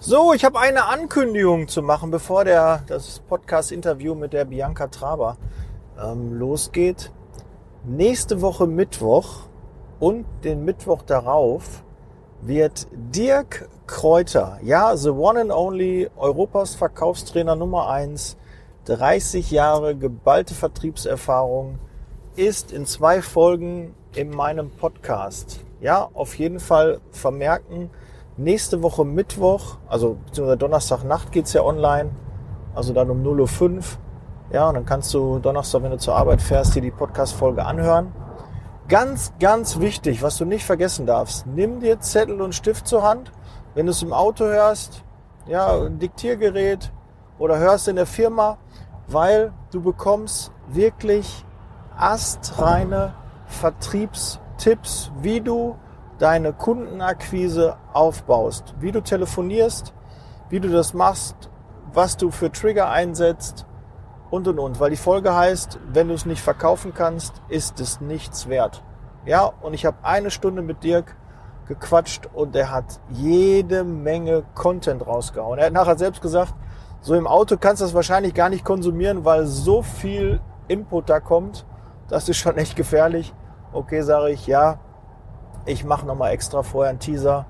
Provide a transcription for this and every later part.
So, ich habe eine Ankündigung zu machen, bevor der, das Podcast-Interview mit der Bianca Traber ähm, losgeht. Nächste Woche Mittwoch und den Mittwoch darauf wird Dirk Kräuter, ja, the one and only Europas Verkaufstrainer Nummer eins, 30 Jahre geballte Vertriebserfahrung, ist in zwei Folgen in meinem Podcast. Ja, auf jeden Fall vermerken, nächste Woche Mittwoch, also beziehungsweise Donnerstagnacht geht's ja online, also dann um 0.05 Uhr. Ja, und dann kannst du Donnerstag, wenn du zur Arbeit fährst, dir die Podcast-Folge anhören. Ganz, ganz wichtig, was du nicht vergessen darfst, nimm dir Zettel und Stift zur Hand. Wenn du es im Auto hörst, ja, ein Diktiergerät oder hörst in der Firma, weil du bekommst wirklich astreine Vertriebstipps, wie du deine Kundenakquise aufbaust, wie du telefonierst, wie du das machst, was du für Trigger einsetzt und und und. Weil die Folge heißt, wenn du es nicht verkaufen kannst, ist es nichts wert. Ja, und ich habe eine Stunde mit Dirk gequatscht und er hat jede Menge Content rausgehauen. Er hat nachher selbst gesagt, so im Auto kannst du das wahrscheinlich gar nicht konsumieren, weil so viel Input da kommt. Das ist schon echt gefährlich. Okay, sage ich, ja, ich mache nochmal extra vorher einen Teaser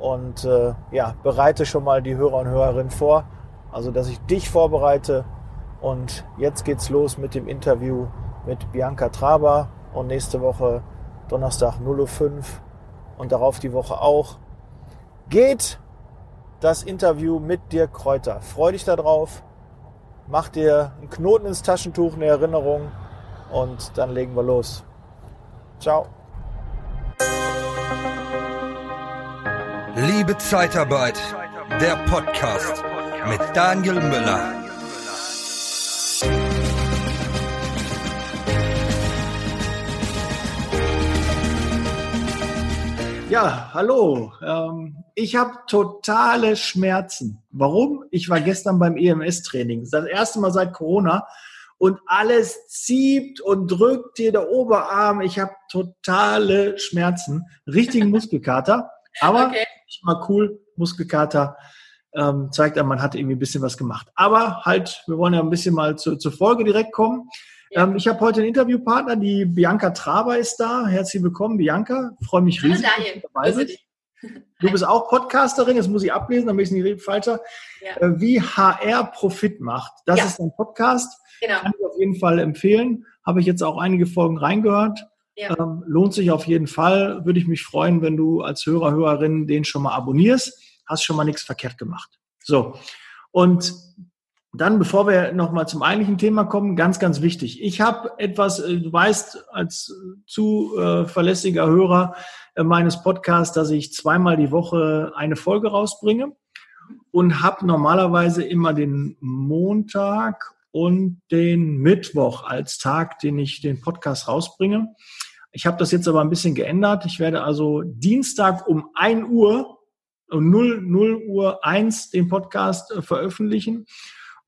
und äh, ja, bereite schon mal die Hörer und Hörerinnen vor. Also, dass ich dich vorbereite. Und jetzt geht's los mit dem Interview mit Bianca Traber und nächste Woche Donnerstag 0.05 Uhr und darauf die Woche auch geht das Interview mit dir Kräuter. Freu dich darauf, mach dir einen Knoten ins Taschentuch, eine Erinnerung und dann legen wir los. Ciao. Liebe Zeitarbeit, der Podcast mit Daniel Müller. Ja, hallo. Ähm, ich habe totale Schmerzen. Warum? Ich war gestern beim EMS-Training. Das erste Mal seit Corona und alles zieht und drückt dir der Oberarm. Ich habe totale Schmerzen, richtigen Muskelkater. Aber okay mal cool, Muskelkater, ähm, zeigt an, man hat irgendwie ein bisschen was gemacht. Aber halt, wir wollen ja ein bisschen mal zu, zur Folge direkt kommen. Ja. Ähm, ich habe heute einen Interviewpartner, die Bianca Traber ist da. Herzlich willkommen, Bianca. Freue mich riesig, dass du dabei bist. Du bist auch Podcasterin, das muss ich ablesen, damit ich es nicht falscher. Ja. Äh, wie HR Profit macht. Das ja. ist ein Podcast. Genau. Kann ich auf jeden Fall empfehlen. Habe ich jetzt auch einige Folgen reingehört. Ja. Ähm, lohnt sich auf jeden Fall. Würde ich mich freuen, wenn du als Hörer, Hörerin den schon mal abonnierst. Hast schon mal nichts verkehrt gemacht. So. Und dann, bevor wir nochmal zum eigentlichen Thema kommen, ganz, ganz wichtig. Ich habe etwas, äh, du weißt, als zu äh, Hörer äh, meines Podcasts, dass ich zweimal die Woche eine Folge rausbringe und habe normalerweise immer den Montag und den Mittwoch als Tag, den ich den Podcast rausbringe. Ich habe das jetzt aber ein bisschen geändert. Ich werde also Dienstag um 1 Uhr, um 0, 0 Uhr 1 den Podcast äh, veröffentlichen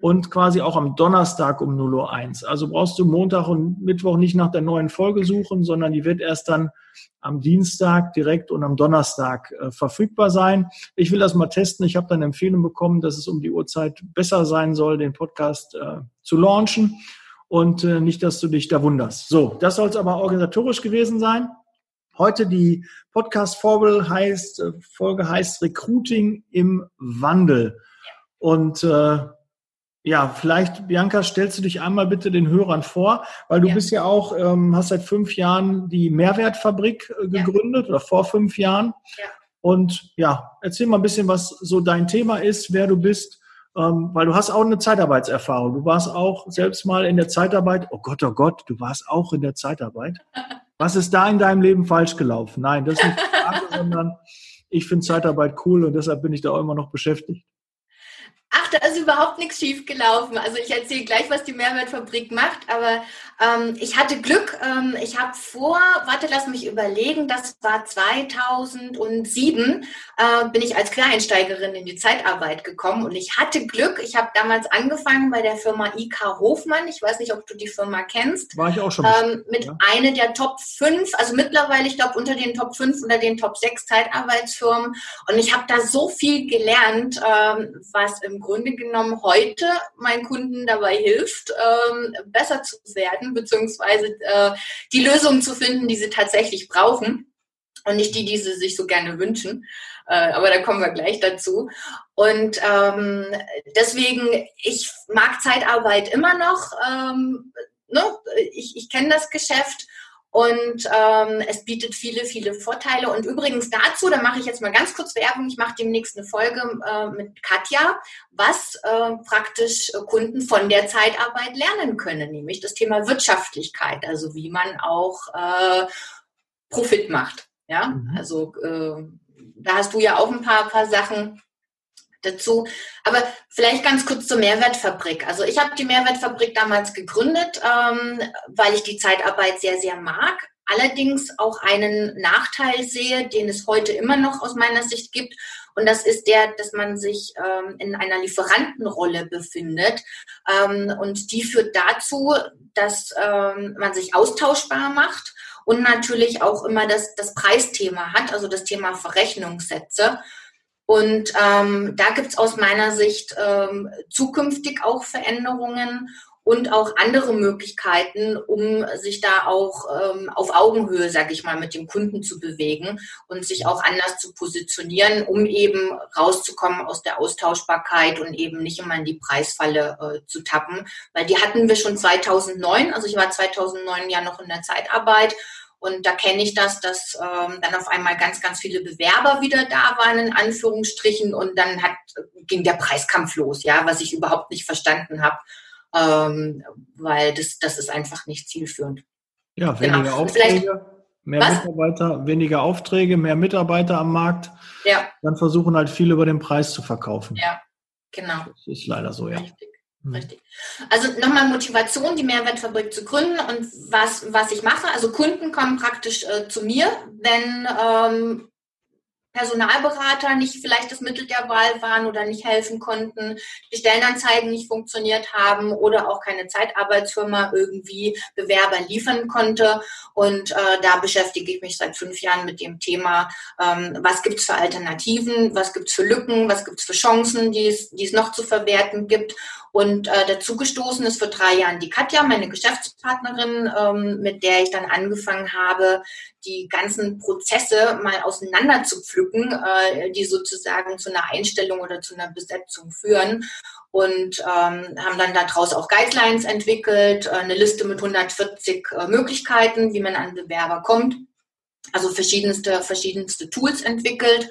und quasi auch am Donnerstag um 0 Uhr 1. Also brauchst du Montag und Mittwoch nicht nach der neuen Folge suchen, sondern die wird erst dann am Dienstag direkt und am Donnerstag äh, verfügbar sein. Ich will das mal testen. Ich habe dann Empfehlung bekommen, dass es um die Uhrzeit besser sein soll, den Podcast äh, zu launchen und äh, nicht, dass du dich da wunderst. So, das soll es aber organisatorisch gewesen sein. Heute die Podcast-Folge heißt, äh, Folge heißt Recruiting im Wandel. Und äh, ja, vielleicht, Bianca, stellst du dich einmal bitte den Hörern vor, weil du ja. bist ja auch, ähm, hast seit fünf Jahren die Mehrwertfabrik äh, gegründet ja. oder vor fünf Jahren. Ja. Und ja, erzähl mal ein bisschen, was so dein Thema ist, wer du bist, ähm, weil du hast auch eine Zeitarbeitserfahrung. Du warst auch selbst mal in der Zeitarbeit. Oh Gott, oh Gott, du warst auch in der Zeitarbeit. Was ist da in deinem Leben falsch gelaufen? Nein, das ist nicht die Frage, sondern ich finde Zeitarbeit cool und deshalb bin ich da auch immer noch beschäftigt. Da ist überhaupt nichts schief gelaufen. Also ich erzähle gleich, was die Mehrwertfabrik macht, aber ähm, ich hatte Glück. Ähm, ich habe vor, warte, lass mich überlegen, das war 2007, äh, bin ich als Quereinsteigerin in die Zeitarbeit gekommen und ich hatte Glück. Ich habe damals angefangen bei der Firma IK Hofmann. Ich weiß nicht, ob du die Firma kennst. War ich auch schon. Ähm, mit ja. einer der Top 5, also mittlerweile, ich glaube, unter den Top 5 oder den Top 6 Zeitarbeitsfirmen. Und ich habe da so viel gelernt, ähm, was im Grunde genommen heute meinen Kunden dabei hilft, ähm, besser zu werden, beziehungsweise äh, die Lösungen zu finden, die sie tatsächlich brauchen und nicht die, die sie sich so gerne wünschen. Äh, aber da kommen wir gleich dazu. Und ähm, deswegen, ich mag Zeitarbeit immer noch. Ähm, ne? Ich, ich kenne das Geschäft und ähm, es bietet viele, viele Vorteile. Und übrigens dazu, da mache ich jetzt mal ganz kurz Werbung, ich mache demnächst eine Folge äh, mit Katja, was äh, praktisch Kunden von der Zeitarbeit lernen können, nämlich das Thema Wirtschaftlichkeit, also wie man auch äh, Profit macht. Ja, mhm. also äh, da hast du ja auch ein paar, paar Sachen dazu. Aber vielleicht ganz kurz zur Mehrwertfabrik. Also ich habe die Mehrwertfabrik damals gegründet, ähm, weil ich die Zeitarbeit sehr, sehr mag. Allerdings auch einen Nachteil sehe, den es heute immer noch aus meiner Sicht gibt. Und das ist der, dass man sich ähm, in einer Lieferantenrolle befindet. Ähm, und die führt dazu, dass ähm, man sich austauschbar macht und natürlich auch immer das, das Preisthema hat, also das Thema Verrechnungssätze. Und ähm, da gibt's aus meiner Sicht ähm, zukünftig auch Veränderungen und auch andere Möglichkeiten, um sich da auch ähm, auf Augenhöhe, sag ich mal, mit dem Kunden zu bewegen und sich auch anders zu positionieren, um eben rauszukommen aus der Austauschbarkeit und eben nicht immer in die Preisfalle äh, zu tappen. Weil die hatten wir schon 2009, also ich war 2009 ja noch in der Zeitarbeit und da kenne ich das, dass ähm, dann auf einmal ganz, ganz viele Bewerber wieder da waren, in Anführungsstrichen, und dann hat, ging der Preiskampf los, ja, was ich überhaupt nicht verstanden habe, ähm, weil das, das ist einfach nicht zielführend. Ja, weniger genau. Aufträge, mehr was? Mitarbeiter, weniger Aufträge, mehr Mitarbeiter am Markt. Ja. Dann versuchen halt viele über den Preis zu verkaufen. Ja, genau. Das ist leider so, ja. Richtig. Hm. Richtig. Also nochmal Motivation, die Mehrwertfabrik zu gründen und was, was ich mache. Also Kunden kommen praktisch äh, zu mir, wenn ähm, Personalberater nicht vielleicht das Mittel der Wahl waren oder nicht helfen konnten, die Stellenanzeigen nicht funktioniert haben oder auch keine Zeitarbeitsfirma irgendwie Bewerber liefern konnte. Und äh, da beschäftige ich mich seit fünf Jahren mit dem Thema, ähm, was gibt es für Alternativen, was gibt es für Lücken, was gibt es für Chancen, die es noch zu verwerten gibt. Und äh, dazu gestoßen ist vor drei Jahren die Katja, meine Geschäftspartnerin, ähm, mit der ich dann angefangen habe, die ganzen Prozesse mal auseinander zu pflücken, äh, die sozusagen zu einer Einstellung oder zu einer Besetzung führen. Und ähm, haben dann daraus auch Guidelines entwickelt, äh, eine Liste mit 140 äh, Möglichkeiten, wie man an Bewerber kommt. Also verschiedenste, verschiedenste Tools entwickelt.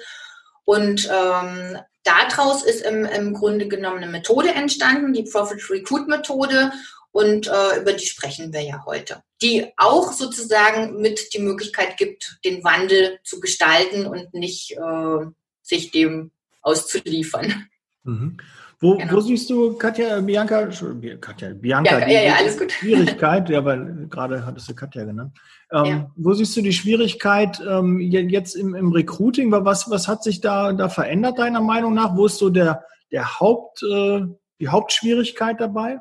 Und ähm, daraus ist im, im Grunde genommen eine Methode entstanden, die Profit Recruit Methode. Und äh, über die sprechen wir ja heute. Die auch sozusagen mit die Möglichkeit gibt, den Wandel zu gestalten und nicht äh, sich dem auszuliefern. Mhm. Wo, genau. wo, siehst du, Katja, Bianca, Katja, Bianca, ja, ja, ja, alles gut. Schwierigkeit, ja, weil gerade hattest du Katja genannt. Ähm, ja. Wo siehst du die Schwierigkeit ähm, jetzt im, im Recruiting? Was, was hat sich da, da verändert, deiner Meinung nach? Wo ist so der, der Haupt, äh, die Hauptschwierigkeit dabei?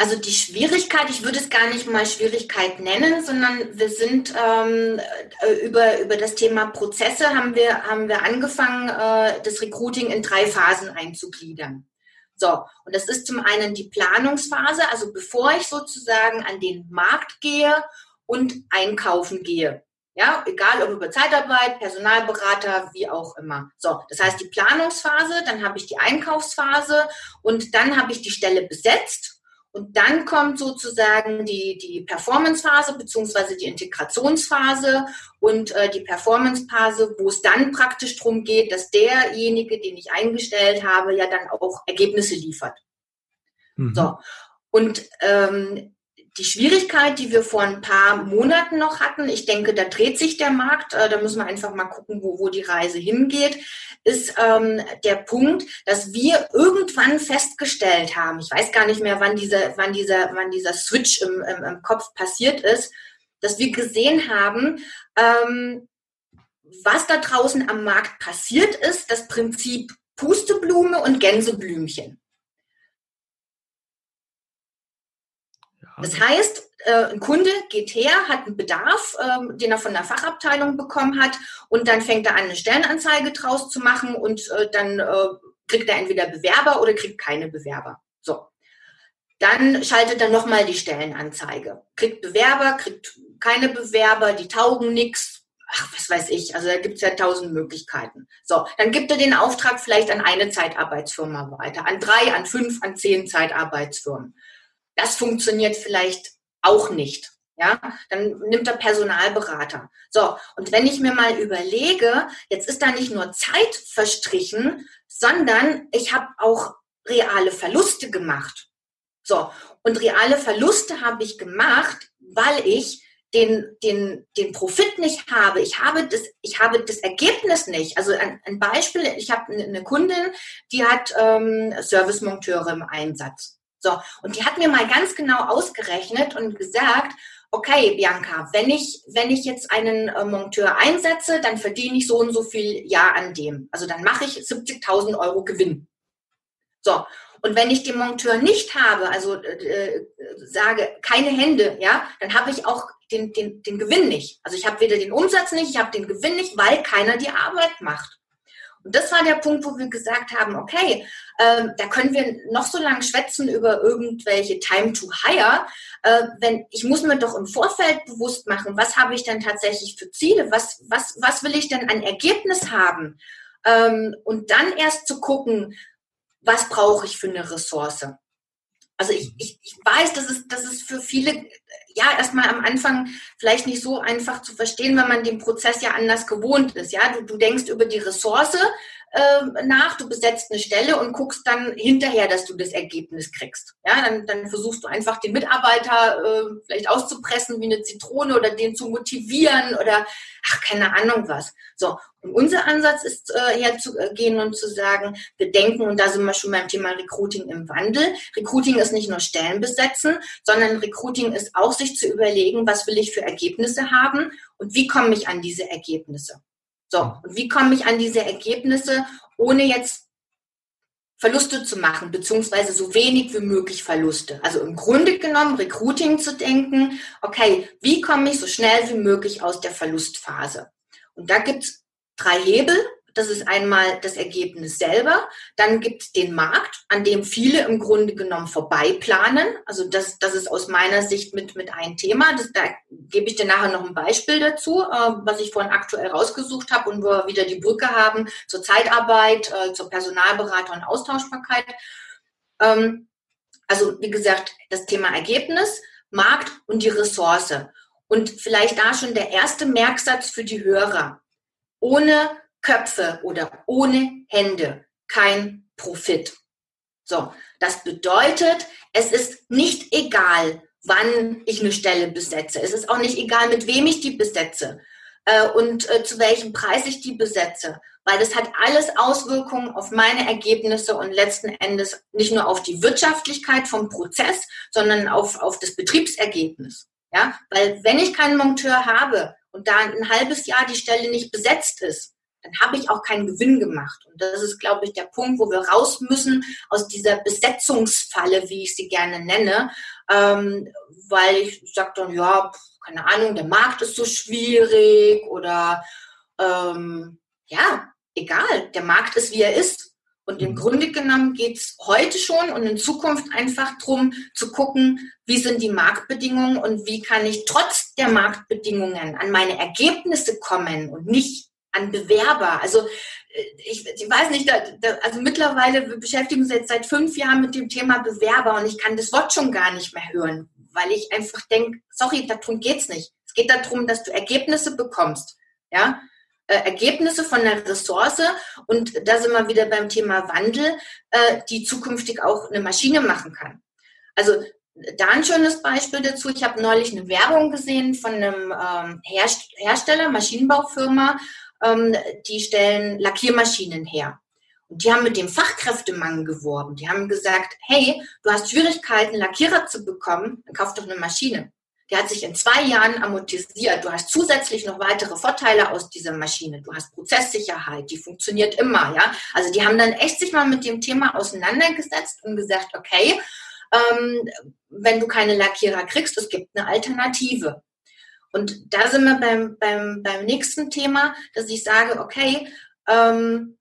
Also die Schwierigkeit, ich würde es gar nicht mal Schwierigkeit nennen, sondern wir sind ähm, äh, über, über das Thema Prozesse haben wir, haben wir angefangen, äh, das Recruiting in drei Phasen einzugliedern. So, und das ist zum einen die Planungsphase, also bevor ich sozusagen an den Markt gehe und einkaufen gehe. Ja, egal ob über Zeitarbeit, Personalberater, wie auch immer. So, das heißt die Planungsphase, dann habe ich die Einkaufsphase und dann habe ich die Stelle besetzt und dann kommt sozusagen die, die Performance-Phase beziehungsweise die Integrationsphase und äh, die Performance-Phase, wo es dann praktisch darum geht, dass derjenige, den ich eingestellt habe, ja dann auch Ergebnisse liefert. Mhm. So. Und ähm, die Schwierigkeit, die wir vor ein paar Monaten noch hatten, ich denke, da dreht sich der Markt, äh, da müssen wir einfach mal gucken, wo, wo die Reise hingeht, ist ähm, der Punkt, dass wir irgendwann festgestellt haben, ich weiß gar nicht mehr, wann dieser, wann dieser, wann dieser Switch im, im, im Kopf passiert ist, dass wir gesehen haben, ähm, was da draußen am Markt passiert ist, das Prinzip Pusteblume und Gänseblümchen. Das heißt, äh, ein Kunde geht her, hat einen Bedarf, ähm, den er von der Fachabteilung bekommen hat, und dann fängt er an, eine Stellenanzeige draus zu machen und äh, dann äh, kriegt er entweder Bewerber oder kriegt keine Bewerber. So. Dann schaltet er nochmal die Stellenanzeige. Kriegt Bewerber, kriegt keine Bewerber, die taugen nichts. Ach, was weiß ich. Also da gibt es ja tausend Möglichkeiten. So, dann gibt er den Auftrag vielleicht an eine Zeitarbeitsfirma weiter, an drei, an fünf, an zehn Zeitarbeitsfirmen. Das funktioniert vielleicht auch nicht. Ja, dann nimmt er Personalberater. So, und wenn ich mir mal überlege, jetzt ist da nicht nur Zeit verstrichen, sondern ich habe auch reale Verluste gemacht. So, und reale Verluste habe ich gemacht, weil ich den, den, den Profit nicht habe. Ich habe das, ich habe das Ergebnis nicht. Also ein, ein Beispiel, ich habe eine Kundin, die hat ähm, Servicemonteure im Einsatz. So, und die hat mir mal ganz genau ausgerechnet und gesagt, okay, Bianca, wenn ich, wenn ich jetzt einen äh, Monteur einsetze, dann verdiene ich so und so viel Jahr an dem. Also dann mache ich 70.000 Euro Gewinn. So, und wenn ich den Monteur nicht habe, also äh, äh, sage, keine Hände, ja, dann habe ich auch den, den, den Gewinn nicht. Also ich habe weder den Umsatz nicht, ich habe den Gewinn nicht, weil keiner die Arbeit macht. Und das war der Punkt, wo wir gesagt haben, okay, ähm, da können wir noch so lange schwätzen über irgendwelche Time to Hire. Äh, wenn, ich muss mir doch im Vorfeld bewusst machen, was habe ich denn tatsächlich für Ziele? Was, was, was will ich denn an Ergebnis haben? Ähm, und dann erst zu gucken, was brauche ich für eine Ressource? Also ich, ich, ich weiß, dass es, dass es für viele ja erstmal am Anfang vielleicht nicht so einfach zu verstehen, wenn man den Prozess ja anders gewohnt ist. Ja, du, du denkst über die Ressource äh, nach, du besetzt eine Stelle und guckst dann hinterher, dass du das Ergebnis kriegst. Ja, dann, dann versuchst du einfach den Mitarbeiter äh, vielleicht auszupressen wie eine Zitrone oder den zu motivieren oder ach, keine Ahnung was. So. Und unser Ansatz ist äh, herzugehen und zu sagen, wir denken, und da sind wir schon beim Thema Recruiting im Wandel. Recruiting ist nicht nur Stellen besetzen, sondern Recruiting ist auch sich zu überlegen, was will ich für Ergebnisse haben und wie komme ich an diese Ergebnisse. So, und wie komme ich an diese Ergebnisse, ohne jetzt Verluste zu machen, beziehungsweise so wenig wie möglich Verluste. Also im Grunde genommen Recruiting zu denken, okay, wie komme ich so schnell wie möglich aus der Verlustphase? Und da gibt's drei Hebel, das ist einmal das Ergebnis selber. Dann gibt es den Markt, an dem viele im Grunde genommen vorbeiplanen. Also das, das ist aus meiner Sicht mit, mit ein Thema. Das, da gebe ich dir nachher noch ein Beispiel dazu, äh, was ich vorhin aktuell rausgesucht habe und wo wir wieder die Brücke haben zur Zeitarbeit, äh, zur Personalberater und Austauschbarkeit. Ähm, also wie gesagt, das Thema Ergebnis, Markt und die Ressource. Und vielleicht da schon der erste Merksatz für die Hörer. Ohne Köpfe oder ohne Hände kein Profit. So, das bedeutet, es ist nicht egal, wann ich eine Stelle besetze. Es ist auch nicht egal, mit wem ich die besetze äh, und äh, zu welchem Preis ich die besetze, weil das hat alles Auswirkungen auf meine Ergebnisse und letzten Endes nicht nur auf die Wirtschaftlichkeit vom Prozess, sondern auf, auf das Betriebsergebnis. Ja, weil wenn ich keinen Monteur habe und da ein halbes Jahr die Stelle nicht besetzt ist, dann habe ich auch keinen Gewinn gemacht. Und das ist, glaube ich, der Punkt, wo wir raus müssen aus dieser Besetzungsfalle, wie ich sie gerne nenne, ähm, weil ich sage dann, ja, keine Ahnung, der Markt ist so schwierig oder ähm, ja, egal, der Markt ist, wie er ist. Und im mhm. Grunde genommen geht es heute schon und in Zukunft einfach darum zu gucken, wie sind die Marktbedingungen und wie kann ich trotz der Marktbedingungen an meine Ergebnisse kommen und nicht an Bewerber. Also äh, ich, ich weiß nicht, da, da, also mittlerweile beschäftigen wir uns jetzt seit fünf Jahren mit dem Thema Bewerber und ich kann das Wort schon gar nicht mehr hören, weil ich einfach denke, sorry, darum geht's nicht. Es geht darum, dass du Ergebnisse bekommst. Ja, äh, Ergebnisse von der Ressource und da sind wir wieder beim Thema Wandel, äh, die zukünftig auch eine Maschine machen kann. Also da ein schönes Beispiel dazu. Ich habe neulich eine Werbung gesehen von einem ähm, Hersteller, Maschinenbaufirma, ähm, die stellen Lackiermaschinen her. Und die haben mit dem Fachkräftemangel geworben. Die haben gesagt, hey, du hast Schwierigkeiten, Lackierer zu bekommen, dann kauf doch eine Maschine. Der hat sich in zwei Jahren amortisiert. Du hast zusätzlich noch weitere Vorteile aus dieser Maschine. Du hast Prozesssicherheit, die funktioniert immer, ja. Also die haben dann echt sich mal mit dem Thema auseinandergesetzt und gesagt, okay, ähm, wenn du keine Lackierer kriegst, es gibt eine Alternative. Und da sind wir beim, beim, beim nächsten Thema, dass ich sage, okay, ähm,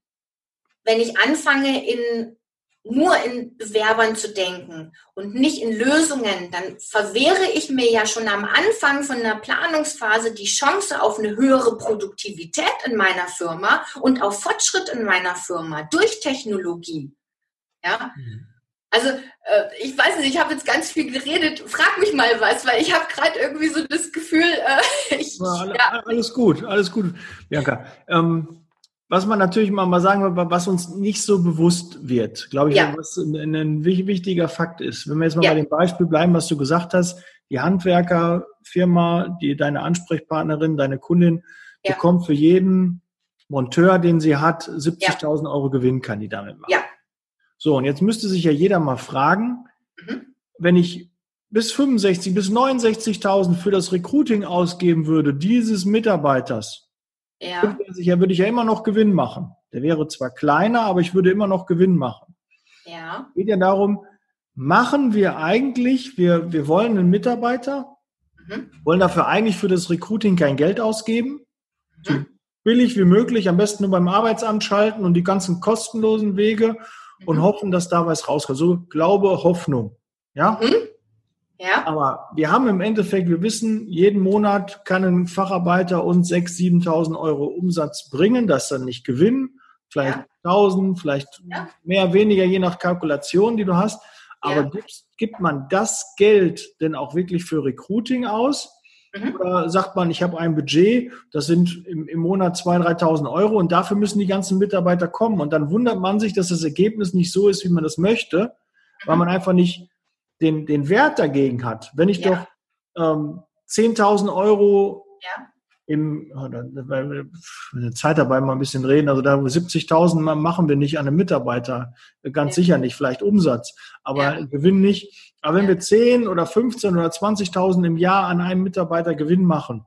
wenn ich anfange, in, nur in Bewerbern zu denken und nicht in Lösungen, dann verwehre ich mir ja schon am Anfang von einer Planungsphase die Chance auf eine höhere Produktivität in meiner Firma und auf Fortschritt in meiner Firma durch Technologie. Ja. Mhm. Also äh, ich weiß nicht, ich habe jetzt ganz viel geredet. Frag mich mal was, weil ich habe gerade irgendwie so das Gefühl, äh, ich, ja. alles gut, alles gut, Bianca. Ähm, was man natürlich mal, mal sagen will, was uns nicht so bewusst wird, glaube ich, ja. was ein, ein, wichtiger Fakt ist. Wenn wir jetzt mal ja. bei dem Beispiel bleiben, was du gesagt hast, die Handwerkerfirma, die deine Ansprechpartnerin, deine Kundin ja. bekommt für jeden Monteur, den sie hat, 70.000 Euro Gewinn kann die damit machen. Ja. So, und jetzt müsste sich ja jeder mal fragen, mhm. wenn ich bis 65, bis 69.000 für das Recruiting ausgeben würde, dieses Mitarbeiters, ja. ja, würde ich ja immer noch Gewinn machen. Der wäre zwar kleiner, aber ich würde immer noch Gewinn machen. Ja. Geht ja darum, machen wir eigentlich, wir, wir wollen einen Mitarbeiter, mhm. wollen dafür eigentlich für das Recruiting kein Geld ausgeben, mhm. so billig wie möglich, am besten nur beim Arbeitsamt schalten und die ganzen kostenlosen Wege. Und hoffen, dass da was rauskommt. So Glaube, Hoffnung. Ja? Mhm. Ja. Aber wir haben im Endeffekt, wir wissen, jeden Monat kann ein Facharbeiter uns 6.000, 7.000 Euro Umsatz bringen, das dann nicht gewinnen, vielleicht ja. 1.000, vielleicht ja. mehr, weniger, je nach Kalkulation, die du hast. Aber ja. gibt, gibt man das Geld denn auch wirklich für Recruiting aus? Mhm. Oder sagt man, ich habe ein Budget, das sind im, im Monat 2.000, 3.000 Euro und dafür müssen die ganzen Mitarbeiter kommen. Und dann wundert man sich, dass das Ergebnis nicht so ist, wie man das möchte, mhm. weil man einfach nicht den, den Wert dagegen hat. Wenn ich ja. doch ähm, 10.000 Euro ja. im, eine Zeit dabei mal ein bisschen reden, also da 70.000 machen wir nicht an einem Mitarbeiter, ganz ja. sicher nicht, vielleicht Umsatz, aber Gewinn nicht. Aber wenn wir 10 oder 15 oder 20.000 im Jahr an einem Mitarbeiter Gewinn machen,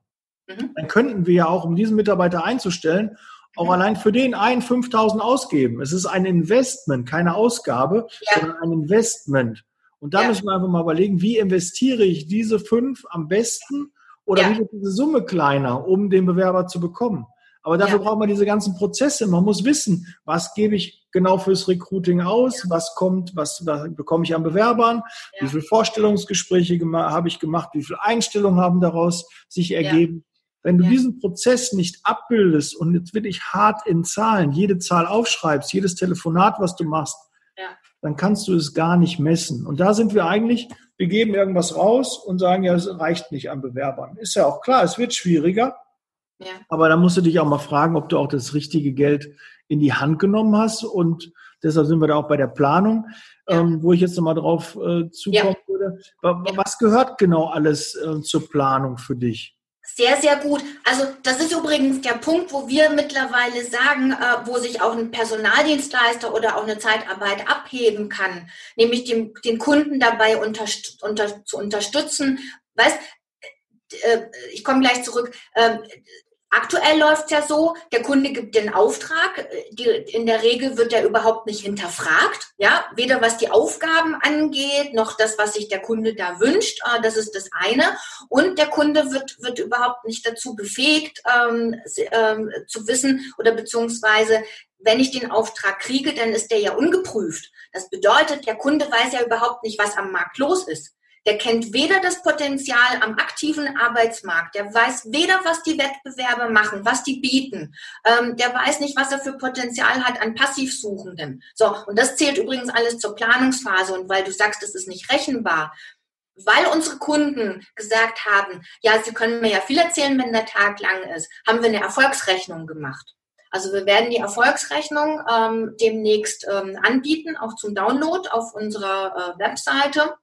mhm. dann könnten wir ja auch, um diesen Mitarbeiter einzustellen, auch mhm. allein für den einen 5000 ausgeben. Es ist ein Investment, keine Ausgabe, ja. sondern ein Investment. Und da ja. müssen wir einfach mal überlegen, wie investiere ich diese fünf am besten oder ja. wie wird diese Summe kleiner, um den Bewerber zu bekommen. Aber dafür ja. braucht man diese ganzen Prozesse. Man muss wissen, was gebe ich genau fürs Recruiting aus, ja. was kommt, was, was, bekomme ich an Bewerbern, ja. wie viele Vorstellungsgespräche habe ich gemacht, wie viele Einstellungen haben daraus sich ergeben. Wenn du diesen Prozess nicht abbildest und jetzt wirklich hart in Zahlen, jede Zahl aufschreibst, jedes Telefonat, was du machst, dann kannst du es gar nicht messen. Und da sind wir eigentlich, wir geben irgendwas raus und sagen, ja, es reicht nicht an Bewerbern. Ist ja auch klar, es wird schwieriger. Ja. Aber da musst du dich auch mal fragen, ob du auch das richtige Geld in die Hand genommen hast. Und deshalb sind wir da auch bei der Planung, ja. ähm, wo ich jetzt nochmal drauf äh, zukommen ja. würde. Was gehört genau alles äh, zur Planung für dich? Sehr, sehr gut. Also das ist übrigens der Punkt, wo wir mittlerweile sagen, äh, wo sich auch ein Personaldienstleister oder auch eine Zeitarbeit abheben kann, nämlich den, den Kunden dabei unter, unter, zu unterstützen. Weißt, äh, ich komme gleich zurück. Äh, Aktuell läuft ja so, der Kunde gibt den Auftrag, die, in der Regel wird er überhaupt nicht hinterfragt, ja, weder was die Aufgaben angeht, noch das, was sich der Kunde da wünscht, äh, das ist das eine. Und der Kunde wird, wird überhaupt nicht dazu befähigt, ähm, ähm, zu wissen oder beziehungsweise, wenn ich den Auftrag kriege, dann ist der ja ungeprüft. Das bedeutet, der Kunde weiß ja überhaupt nicht, was am Markt los ist. Der kennt weder das Potenzial am aktiven Arbeitsmarkt, der weiß weder, was die Wettbewerber machen, was die bieten, ähm, der weiß nicht, was er für Potenzial hat an Passivsuchenden. So, und das zählt übrigens alles zur Planungsphase. Und weil du sagst, es ist nicht rechenbar, weil unsere Kunden gesagt haben, ja, sie können mir ja viel erzählen, wenn der Tag lang ist, haben wir eine Erfolgsrechnung gemacht. Also wir werden die Erfolgsrechnung ähm, demnächst ähm, anbieten, auch zum Download auf unserer äh, Webseite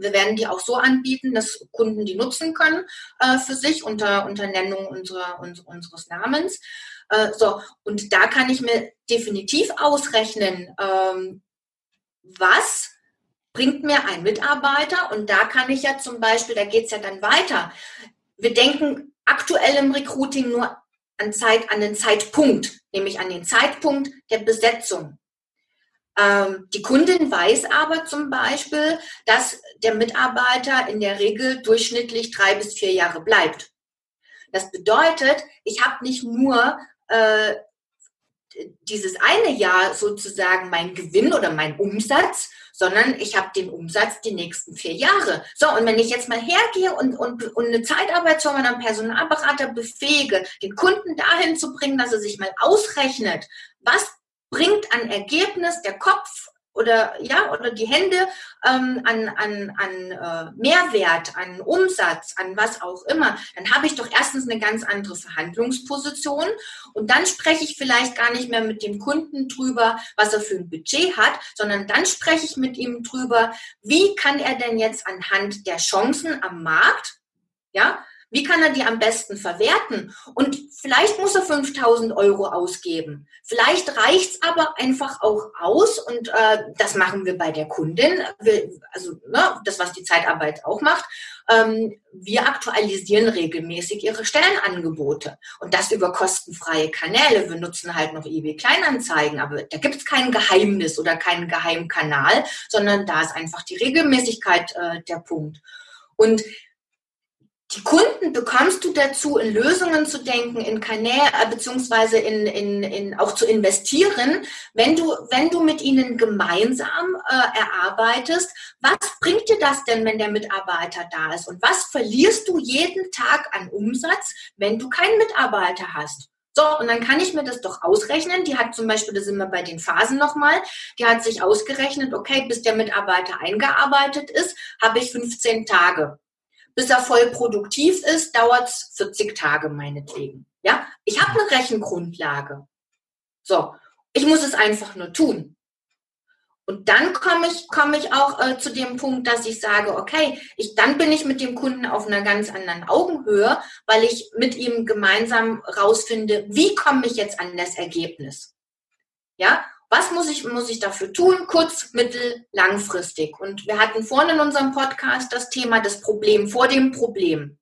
Wir werden die auch so anbieten, dass Kunden die nutzen können äh, für sich unter, unter Nennung unserer, uns, unseres Namens. Äh, so, und da kann ich mir definitiv ausrechnen, ähm, was bringt mir ein Mitarbeiter? Und da kann ich ja zum Beispiel, da geht es ja dann weiter. Wir denken aktuell im Recruiting nur an, Zeit, an den Zeitpunkt, nämlich an den Zeitpunkt der Besetzung. Ähm, die Kundin weiß aber zum Beispiel, dass der Mitarbeiter in der Regel durchschnittlich drei bis vier Jahre bleibt. Das bedeutet, ich habe nicht nur äh, dieses eine Jahr sozusagen mein Gewinn oder mein Umsatz, sondern ich habe den Umsatz die nächsten vier Jahre. So, und wenn ich jetzt mal hergehe und, und, und eine Zeitarbeitsfirma oder einen Personalberater befähige, den Kunden dahin zu bringen, dass er sich mal ausrechnet, was bringt an Ergebnis der Kopf oder ja oder die Hände ähm, an, an, an äh, Mehrwert, an Umsatz, an was auch immer, dann habe ich doch erstens eine ganz andere Verhandlungsposition und dann spreche ich vielleicht gar nicht mehr mit dem Kunden drüber, was er für ein Budget hat, sondern dann spreche ich mit ihm drüber, wie kann er denn jetzt anhand der Chancen am Markt, ja, wie kann er die am besten verwerten? Und vielleicht muss er 5000 Euro ausgeben. Vielleicht reicht's aber einfach auch aus und äh, das machen wir bei der Kundin, wir, also ne, das, was die Zeitarbeit auch macht. Ähm, wir aktualisieren regelmäßig ihre Stellenangebote und das über kostenfreie Kanäle. Wir nutzen halt noch eBay Kleinanzeigen, aber da gibt's kein Geheimnis oder keinen Geheimkanal, sondern da ist einfach die Regelmäßigkeit äh, der Punkt. Und die Kunden bekommst du dazu, in Lösungen zu denken, in Kanäle, äh, beziehungsweise in, in, in auch zu investieren, wenn du, wenn du mit ihnen gemeinsam äh, erarbeitest, was bringt dir das denn, wenn der Mitarbeiter da ist? Und was verlierst du jeden Tag an Umsatz, wenn du keinen Mitarbeiter hast? So, und dann kann ich mir das doch ausrechnen. Die hat zum Beispiel, da sind wir bei den Phasen nochmal, die hat sich ausgerechnet, okay, bis der Mitarbeiter eingearbeitet ist, habe ich 15 Tage bis er voll produktiv ist, dauert es 40 Tage meinetwegen. Ja, ich habe eine Rechengrundlage. So, ich muss es einfach nur tun. Und dann komme ich, komme ich auch äh, zu dem Punkt, dass ich sage, okay, ich, dann bin ich mit dem Kunden auf einer ganz anderen Augenhöhe, weil ich mit ihm gemeinsam rausfinde, wie komme ich jetzt an das Ergebnis? Ja, was muss ich, muss ich dafür tun? Kurz, mittel, langfristig. Und wir hatten vorhin in unserem Podcast das Thema das Problem vor dem Problem.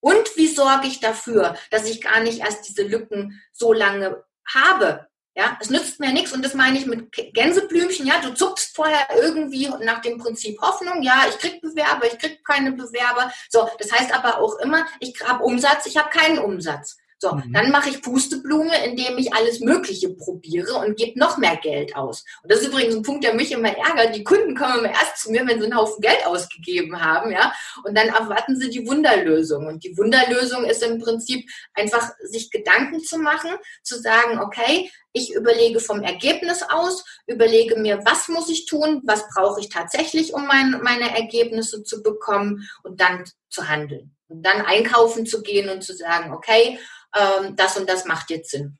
Und wie sorge ich dafür, dass ich gar nicht erst diese Lücken so lange habe? Ja, es nützt mir nichts und das meine ich mit Gänseblümchen. Ja, du zuckst vorher irgendwie nach dem Prinzip Hoffnung. Ja, ich krieg Bewerber, ich krieg keine Bewerber. So, das heißt aber auch immer, ich habe Umsatz, ich habe keinen Umsatz. So, mhm. dann mache ich Pusteblume, indem ich alles Mögliche probiere und gebe noch mehr Geld aus. Und das ist übrigens ein Punkt, der mich immer ärgert. Die Kunden kommen immer erst zu mir, wenn sie einen Haufen Geld ausgegeben haben, ja. Und dann erwarten sie die Wunderlösung. Und die Wunderlösung ist im Prinzip einfach, sich Gedanken zu machen, zu sagen, okay, ich überlege vom Ergebnis aus, überlege mir, was muss ich tun, was brauche ich tatsächlich, um mein, meine Ergebnisse zu bekommen und dann zu handeln. Und dann einkaufen zu gehen und zu sagen, okay, ähm, das und das macht jetzt Sinn.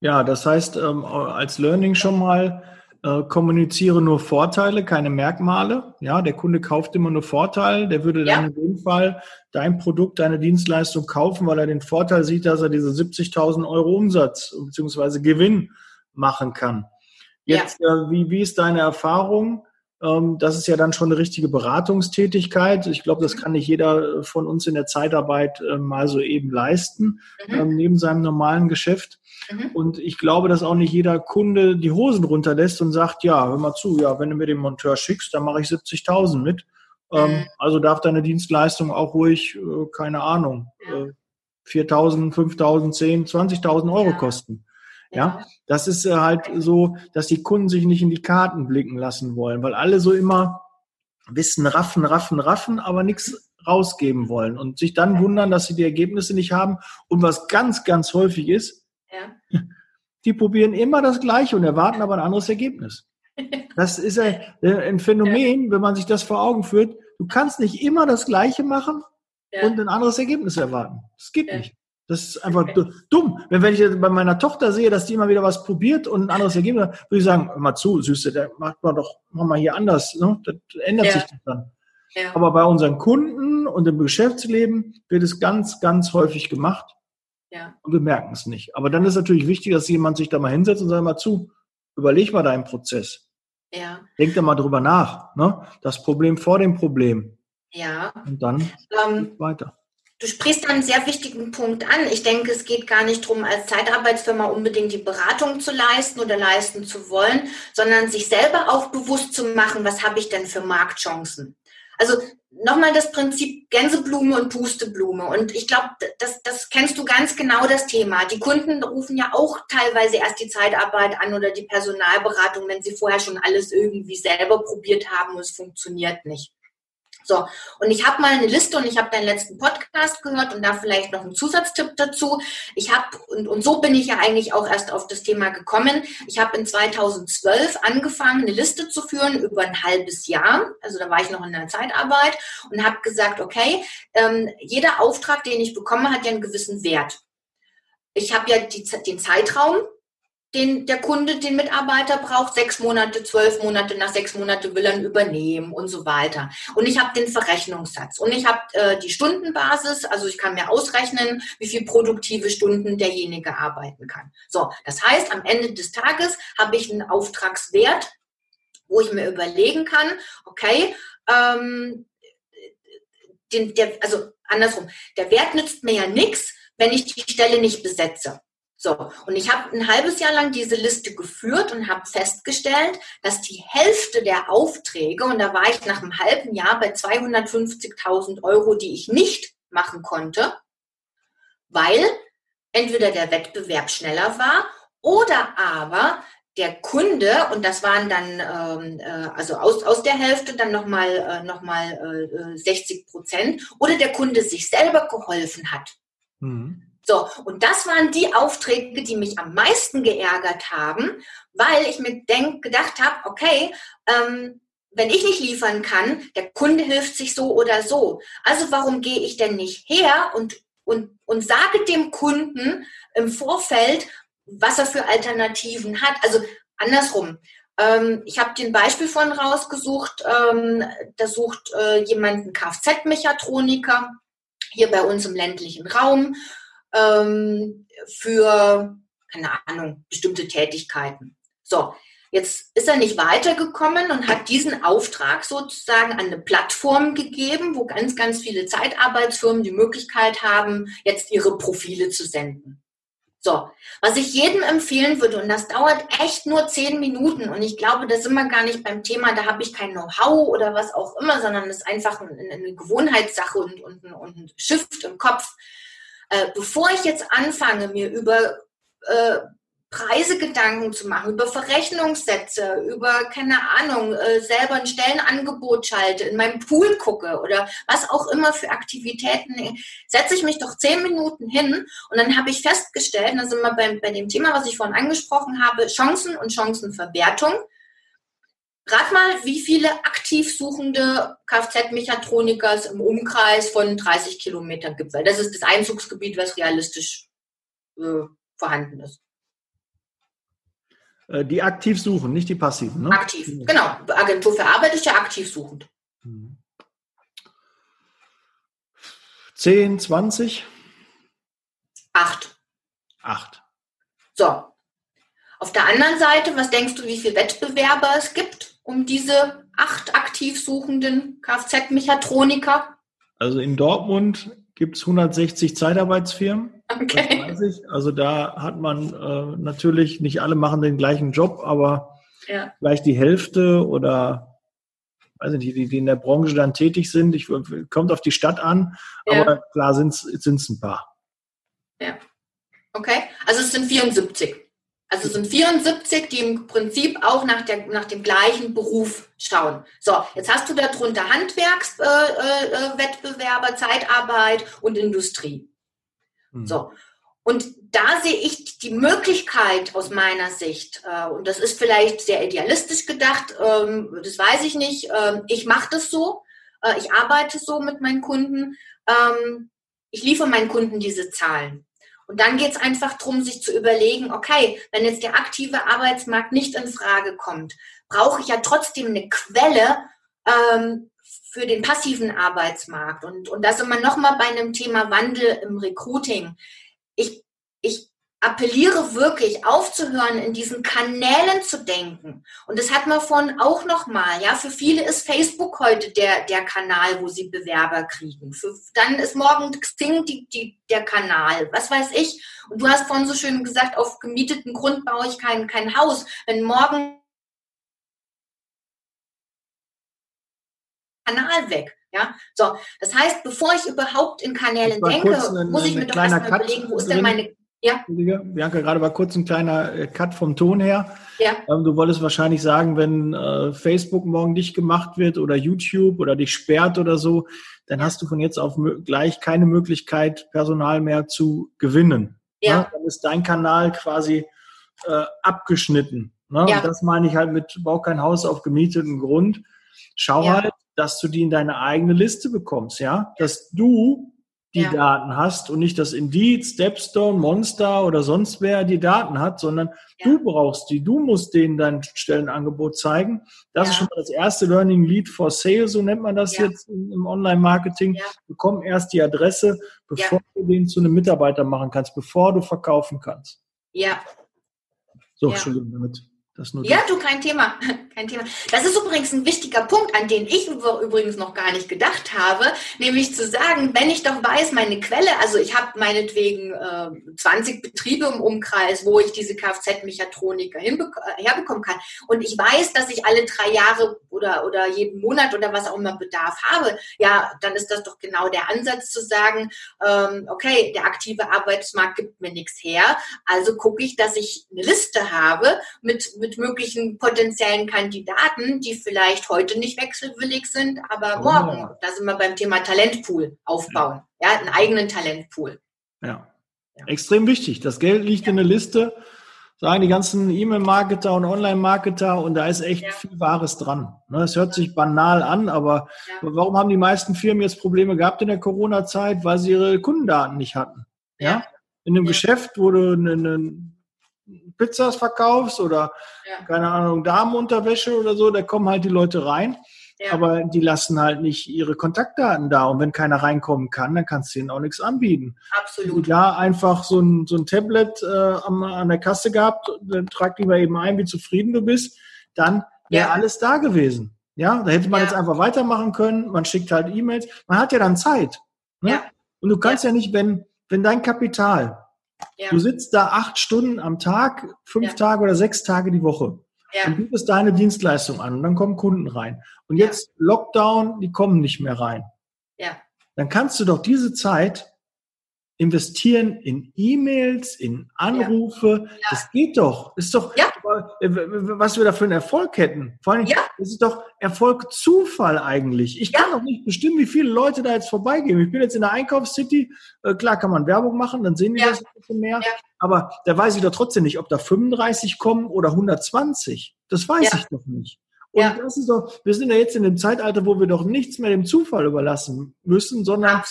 Ja, das heißt, ähm, als Learning schon mal, äh, kommuniziere nur Vorteile, keine Merkmale. Ja, der Kunde kauft immer nur Vorteile. Der würde ja. dann in dem Fall dein Produkt, deine Dienstleistung kaufen, weil er den Vorteil sieht, dass er diese 70.000 Euro Umsatz bzw. Gewinn machen kann. Jetzt, ja. äh, wie, wie ist deine Erfahrung? Ähm, das ist ja dann schon eine richtige Beratungstätigkeit. Ich glaube, das kann nicht jeder von uns in der Zeitarbeit äh, mal so eben leisten, mhm. Ähm, neben seinem normalen Geschäft. Mhm. Und ich glaube, dass auch nicht jeder Kunde die Hosen runterlässt und sagt, ja, hör mal zu, ja, wenn du mir den Monteur schickst, dann mache ich 70.000 mit. Ähm, mhm. Also darf deine Dienstleistung auch ruhig, äh, keine Ahnung, ja. 4.000, 5.000, 10, 20.000 Euro ja. kosten. Ja, das ist äh, halt so, dass die Kunden sich nicht in die Karten blicken lassen wollen, weil alle so immer wissen, raffen, raffen, raffen, aber nichts rausgeben wollen und sich dann wundern, dass sie die Ergebnisse nicht haben. Und was ganz, ganz häufig ist, ja. die probieren immer das Gleiche und erwarten aber ein anderes Ergebnis. Das ist ein Phänomen, wenn man sich das vor Augen führt. Du kannst nicht immer das Gleiche machen und ein anderes Ergebnis erwarten. Das geht nicht. Das ist einfach okay. dumm. Wenn, wenn ich bei meiner Tochter sehe, dass die immer wieder was probiert und ein anderes Ergebnis hat, würde ich sagen, mal zu, Süße, da macht man doch, mach mal hier anders. Ne? Das ändert ja. sich dann. Ja. Aber bei unseren Kunden und im Geschäftsleben wird es ganz, ganz häufig gemacht. Ja. Und wir merken es nicht. Aber dann ist natürlich wichtig, dass jemand sich da mal hinsetzt und sagt mal zu, überleg mal deinen Prozess. Ja. Denk da mal drüber nach. Ne? Das Problem vor dem Problem. Ja. Und dann ähm, weiter. Du sprichst einen sehr wichtigen Punkt an. Ich denke, es geht gar nicht darum, als Zeitarbeitsfirma unbedingt die Beratung zu leisten oder leisten zu wollen, sondern sich selber auch bewusst zu machen, was habe ich denn für Marktchancen. Also nochmal das Prinzip Gänseblume und Pusteblume. Und ich glaube, das, das kennst du ganz genau, das Thema. Die Kunden rufen ja auch teilweise erst die Zeitarbeit an oder die Personalberatung, wenn sie vorher schon alles irgendwie selber probiert haben und es funktioniert nicht. So, und ich habe mal eine Liste und ich habe deinen letzten Podcast gehört und da vielleicht noch einen Zusatztipp dazu. Ich habe, und, und so bin ich ja eigentlich auch erst auf das Thema gekommen. Ich habe in 2012 angefangen, eine Liste zu führen über ein halbes Jahr. Also da war ich noch in der Zeitarbeit und habe gesagt, okay, ähm, jeder Auftrag, den ich bekomme, hat ja einen gewissen Wert. Ich habe ja die, den Zeitraum, den der Kunde den Mitarbeiter braucht, sechs Monate, zwölf Monate, nach sechs Monate will er ihn übernehmen und so weiter. Und ich habe den Verrechnungssatz und ich habe äh, die Stundenbasis, also ich kann mir ausrechnen, wie viel produktive Stunden derjenige arbeiten kann. So, das heißt, am Ende des Tages habe ich einen Auftragswert, wo ich mir überlegen kann, okay, ähm, den, der, also andersrum, der Wert nützt mir ja nichts, wenn ich die Stelle nicht besetze. So, und ich habe ein halbes Jahr lang diese Liste geführt und habe festgestellt, dass die Hälfte der Aufträge, und da war ich nach einem halben Jahr bei 250.000 Euro, die ich nicht machen konnte, weil entweder der Wettbewerb schneller war oder aber der Kunde, und das waren dann ähm, äh, also aus, aus der Hälfte dann nochmal äh, noch äh, 60 Prozent, oder der Kunde sich selber geholfen hat. Mhm. So, und das waren die Aufträge, die mich am meisten geärgert haben, weil ich mir denk, gedacht habe, okay, ähm, wenn ich nicht liefern kann, der Kunde hilft sich so oder so. Also warum gehe ich denn nicht her und, und, und sage dem Kunden im Vorfeld, was er für Alternativen hat? Also andersrum. Ähm, ich habe den Beispiel von rausgesucht, ähm, da sucht äh, jemand einen Kfz-Mechatroniker hier bei uns im ländlichen Raum ähm, für, keine Ahnung, bestimmte Tätigkeiten. So, jetzt ist er nicht weitergekommen und hat diesen Auftrag sozusagen an eine Plattform gegeben, wo ganz, ganz viele Zeitarbeitsfirmen die Möglichkeit haben, jetzt ihre Profile zu senden. So, was ich jedem empfehlen würde, und das dauert echt nur zehn Minuten, und ich glaube, da sind wir gar nicht beim Thema, da habe ich kein Know-how oder was auch immer, sondern das ist einfach eine, eine Gewohnheitssache und, und, und ein Shift im Kopf. Äh, bevor ich jetzt anfange, mir über äh, Preise Gedanken zu machen, über Verrechnungssätze, über, keine Ahnung, äh, selber ein Stellenangebot schalte, in meinem Pool gucke oder was auch immer für Aktivitäten, setze ich mich doch zehn Minuten hin und dann habe ich festgestellt, da sind wir bei, bei dem Thema, was ich vorhin angesprochen habe, Chancen und Chancenverwertung. Rat mal, wie viele aktiv suchende Kfz-Mechatroniker es im Umkreis von 30 Kilometern gibt, weil das ist das Einzugsgebiet, was realistisch äh, vorhanden ist. Äh, die aktiv suchen, nicht die passiven. Ne? Aktiv, genau. Agentur für Arbeit ist ja aktiv suchend. 10, 20? Acht. Acht. So. Auf der anderen Seite, was denkst du, wie viele Wettbewerber es gibt? Um diese acht aktiv suchenden Kfz-Mechatroniker? Also in Dortmund gibt es 160 Zeitarbeitsfirmen. Okay. Also da hat man äh, natürlich, nicht alle machen den gleichen Job, aber ja. vielleicht die Hälfte oder weiß nicht, die, die in der Branche dann tätig sind. Ich, kommt auf die Stadt an, ja. aber klar sind es ein paar. Ja. Okay, also es sind 74. Also es sind 74, die im Prinzip auch nach, der, nach dem gleichen Beruf schauen. So, jetzt hast du darunter Handwerkswettbewerber, äh, äh, Zeitarbeit und Industrie. Mhm. So. Und da sehe ich die Möglichkeit aus meiner Sicht, äh, und das ist vielleicht sehr idealistisch gedacht, ähm, das weiß ich nicht, ähm, ich mache das so, äh, ich arbeite so mit meinen Kunden, ähm, ich liefere meinen Kunden diese Zahlen. Und dann geht es einfach darum, sich zu überlegen, okay, wenn jetzt der aktive Arbeitsmarkt nicht in Frage kommt, brauche ich ja trotzdem eine Quelle ähm, für den passiven Arbeitsmarkt. Und, und da sind wir nochmal bei einem Thema Wandel im Recruiting. Ich, ich appelliere wirklich aufzuhören, in diesen Kanälen zu denken. Und das hat man vorhin auch nochmal, ja. Für viele ist Facebook heute der, der Kanal, wo sie Bewerber kriegen. Für, dann ist morgen Xing die, die, der Kanal. Was weiß ich. Und du hast vorhin so schön gesagt, auf gemieteten Grund baue ich kein, kein Haus. Wenn morgen Kanal weg. Ja, so. Das heißt, bevor ich überhaupt in Kanälen denke, muss ich mir doch erstmal überlegen, wo ist denn meine ja. Bianca, gerade mal kurz ein kleiner äh, Cut vom Ton her. Ja. Ähm, du wolltest wahrscheinlich sagen, wenn äh, Facebook morgen dicht gemacht wird oder YouTube oder dich sperrt oder so, dann hast du von jetzt auf gleich keine Möglichkeit, Personal mehr zu gewinnen. Ja. ja? Dann ist dein Kanal quasi äh, abgeschnitten. Ne? Ja. Und das meine ich halt mit, bau kein Haus auf gemieteten Grund. Schau ja. halt, dass du die in deine eigene Liste bekommst, ja, dass du die ja. Daten hast und nicht das Indeed, Stepstone, Monster oder sonst wer die Daten hat, sondern ja. du brauchst die. Du musst denen dein Stellenangebot zeigen. Das ja. ist schon mal das erste Learning Lead for Sale, so nennt man das jetzt im Online-Marketing. Bekomm erst die Adresse, bevor du den zu einem Mitarbeiter machen kannst, bevor du verkaufen kannst. Ja. So, Entschuldigung damit ja, du, kein Thema. Kein Thema. Das ist übrigens ein wichtiger Punkt, an den ich übrigens noch gar nicht gedacht habe, nämlich zu sagen, wenn ich doch weiß, meine Quelle, also ich habe meinetwegen äh, 20 Betriebe im Umkreis, wo ich diese Kfz-Mechatroniker äh, herbekommen kann und ich weiß, dass ich alle drei Jahre oder, oder jeden Monat oder was auch immer Bedarf habe, ja, dann ist das doch genau der Ansatz zu sagen, ähm, okay, der aktive Arbeitsmarkt gibt mir nichts her, also gucke ich, dass ich eine Liste habe mit, mit mit möglichen potenziellen Kandidaten, die vielleicht heute nicht wechselwillig sind, aber oh. morgen. Da sind wir beim Thema Talentpool aufbauen. Ja, einen eigenen Talentpool. Ja. ja. Extrem wichtig. Das Geld liegt ja. in der Liste, sagen die ganzen E-Mail-Marketer und Online-Marketer und da ist echt ja. viel Wahres dran. Es hört sich banal an, aber warum haben die meisten Firmen jetzt Probleme gehabt in der Corona-Zeit? Weil sie ihre Kundendaten nicht hatten. Ja. In einem Geschäft, du einen Pizzas verkaufst oder ja. keine Ahnung, Damenunterwäsche oder so, da kommen halt die Leute rein. Ja. Aber die lassen halt nicht ihre Kontaktdaten da. Und wenn keiner reinkommen kann, dann kannst du ihnen auch nichts anbieten. Absolut. Da einfach so ein, so ein Tablet äh, an, an der Kasse gehabt, dann trag lieber eben ein, wie zufrieden du bist, dann wäre ja. alles da gewesen. Ja, da hätte man ja. jetzt einfach weitermachen können. Man schickt halt E-Mails. Man hat ja dann Zeit. Ne? Ja. Und du kannst ja. nicht, wenn, wenn dein Kapital ja. Du sitzt da acht Stunden am Tag, fünf ja. Tage oder sechs Tage die Woche. Ja. Und bietest deine Dienstleistung an und dann kommen Kunden rein. Und jetzt Lockdown, die kommen nicht mehr rein. Ja. Dann kannst du doch diese Zeit investieren in E-Mails, in Anrufe. Ja. Das geht doch. Ist doch, ja. was wir da für einen Erfolg hätten. Vor allem, ja. das ist doch Erfolg Zufall eigentlich. Ich kann doch nicht bestimmen, wie viele Leute da jetzt vorbeigehen. Ich bin jetzt in der Einkaufscity. Äh, klar kann man Werbung machen, dann sehen die das ein bisschen mehr. Aber da weiß ich doch trotzdem nicht, ob da 35 kommen oder 120. Das weiß ich doch nicht. Und ja. das ist doch, wir sind ja jetzt in dem Zeitalter, wo wir doch nichts mehr dem Zufall überlassen müssen, sondern.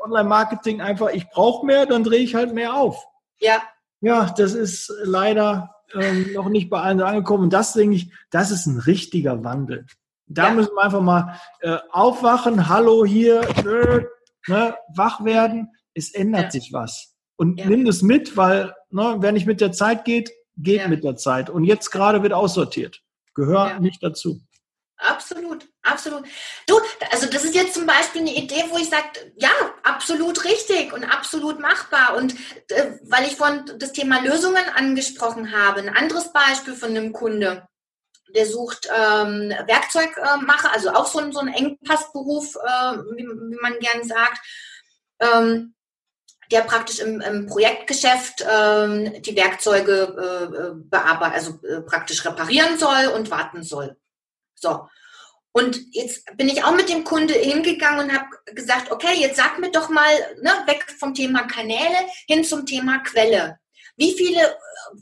Online-Marketing einfach, ich brauche mehr, dann drehe ich halt mehr auf. Ja. Ja, das ist leider ähm, noch nicht bei allen angekommen. Und das denke ich, das ist ein richtiger Wandel. Da ja. müssen wir einfach mal äh, aufwachen, hallo hier, äh, ne, wach werden. Es ändert ja. sich was. Und ja. nimm das mit, weil ne, wer nicht mit der Zeit geht, geht mit der Zeit. Und jetzt gerade wird aussortiert gehört ja. nicht dazu. Absolut, absolut. Du, also das ist jetzt zum Beispiel eine Idee, wo ich sage, ja, absolut richtig und absolut machbar. Und äh, weil ich von das Thema Lösungen angesprochen habe, ein anderes Beispiel von einem Kunde, der sucht ähm, Werkzeugmacher, also auch so ein, so ein Engpassberuf, äh, wie, wie, man gern sagt. Ähm, der praktisch im, im Projektgeschäft ähm, die Werkzeuge äh, äh, bearbeiten, also äh, praktisch reparieren soll und warten soll. So. Und jetzt bin ich auch mit dem Kunde hingegangen und habe gesagt, okay, jetzt sag mir doch mal, ne, weg vom Thema Kanäle hin zum Thema Quelle. Wie viele äh,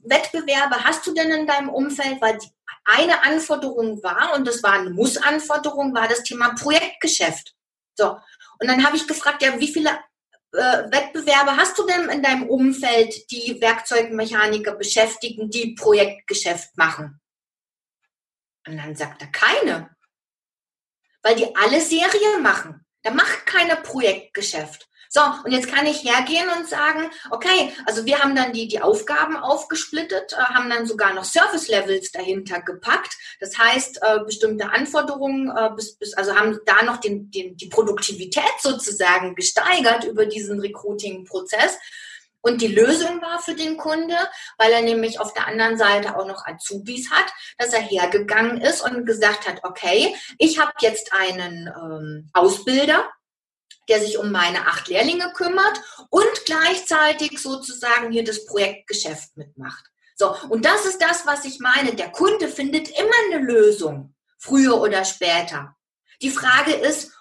Wettbewerbe hast du denn in deinem Umfeld? Weil eine Anforderung war, und das war eine Muss-Anforderung, war das Thema Projektgeschäft. So. Und dann habe ich gefragt, ja, wie viele äh, Wettbewerbe hast du denn in deinem Umfeld, die Werkzeugmechaniker beschäftigen, die Projektgeschäft machen? Und dann sagt er, keine. weil die alle Serie machen. Da macht keiner Projektgeschäft. So, und jetzt kann ich hergehen und sagen, okay, also wir haben dann die, die Aufgaben aufgesplittet, äh, haben dann sogar noch Service-Levels dahinter gepackt. Das heißt, äh, bestimmte Anforderungen, äh, bis, bis, also haben da noch den, den, die Produktivität sozusagen gesteigert über diesen Recruiting-Prozess. Und die Lösung war für den Kunde, weil er nämlich auf der anderen Seite auch noch Azubis hat, dass er hergegangen ist und gesagt hat, okay, ich habe jetzt einen ähm, Ausbilder, der sich um meine acht Lehrlinge kümmert und gleichzeitig sozusagen hier das Projektgeschäft mitmacht. So, und das ist das, was ich meine. Der Kunde findet immer eine Lösung, früher oder später. Die Frage ist,